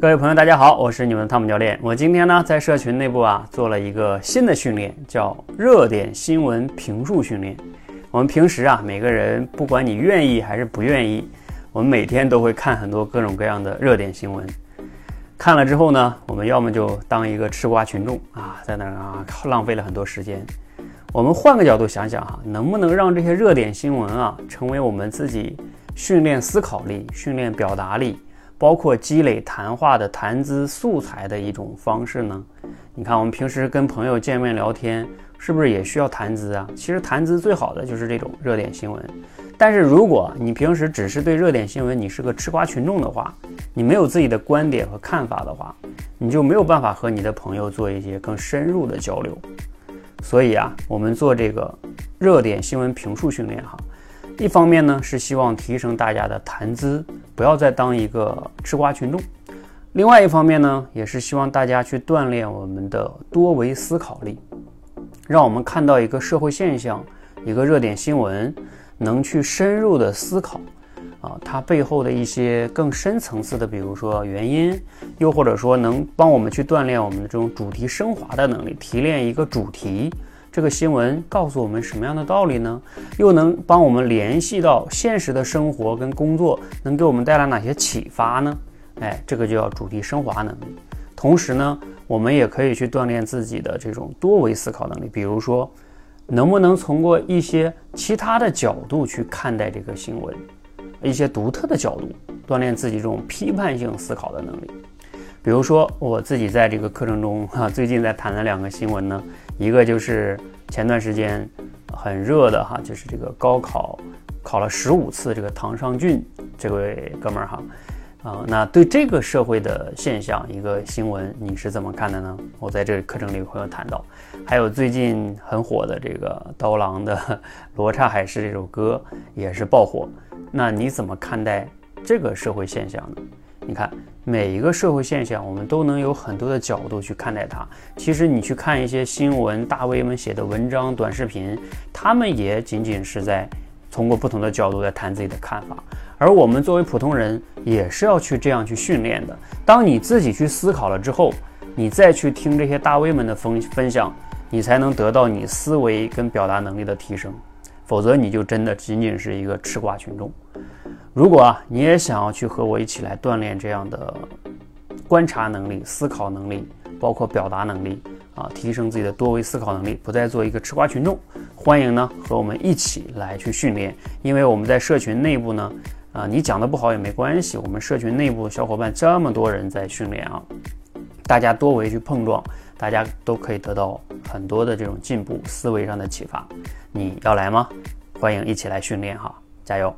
各位朋友，大家好，我是你们的汤姆教练。我今天呢，在社群内部啊，做了一个新的训练，叫热点新闻评述训练。我们平时啊，每个人不管你愿意还是不愿意，我们每天都会看很多各种各样的热点新闻。看了之后呢，我们要么就当一个吃瓜群众啊，在那儿啊浪费了很多时间。我们换个角度想想哈，能不能让这些热点新闻啊，成为我们自己训练思考力、训练表达力？包括积累谈话的谈资素材的一种方式呢？你看，我们平时跟朋友见面聊天，是不是也需要谈资啊？其实谈资最好的就是这种热点新闻。但是如果你平时只是对热点新闻，你是个吃瓜群众的话，你没有自己的观点和看法的话，你就没有办法和你的朋友做一些更深入的交流。所以啊，我们做这个热点新闻评述训练哈。一方面呢，是希望提升大家的谈资，不要再当一个吃瓜群众；另外一方面呢，也是希望大家去锻炼我们的多维思考力，让我们看到一个社会现象、一个热点新闻，能去深入的思考，啊，它背后的一些更深层次的，比如说原因，又或者说能帮我们去锻炼我们的这种主题升华的能力，提炼一个主题。这个新闻告诉我们什么样的道理呢？又能帮我们联系到现实的生活跟工作，能给我们带来哪些启发呢？哎，这个就叫主题升华能力。同时呢，我们也可以去锻炼自己的这种多维思考能力，比如说，能不能从过一些其他的角度去看待这个新闻，一些独特的角度，锻炼自己这种批判性思考的能力。比如说，我自己在这个课程中哈，最近在谈的两个新闻呢。一个就是前段时间很热的哈，就是这个高考考了十五次这个唐尚俊这位哥们儿哈，啊，那对这个社会的现象一个新闻你是怎么看的呢？我在这个课程里会有谈到，还有最近很火的这个刀郎的 《罗刹海市》这首歌也是爆火，那你怎么看待这个社会现象呢？你看。每一个社会现象，我们都能有很多的角度去看待它。其实你去看一些新闻大 V 们写的文章、短视频，他们也仅仅是在通过不同的角度在谈自己的看法。而我们作为普通人，也是要去这样去训练的。当你自己去思考了之后，你再去听这些大 V 们的分分享，你才能得到你思维跟表达能力的提升。否则，你就真的仅仅是一个吃瓜群众。如果啊，你也想要去和我一起来锻炼这样的观察能力、思考能力，包括表达能力啊，提升自己的多维思考能力，不再做一个吃瓜群众，欢迎呢和我们一起来去训练。因为我们在社群内部呢，啊，你讲的不好也没关系，我们社群内部小伙伴这么多人在训练啊，大家多维去碰撞，大家都可以得到很多的这种进步，思维上的启发。你要来吗？欢迎一起来训练哈，加油！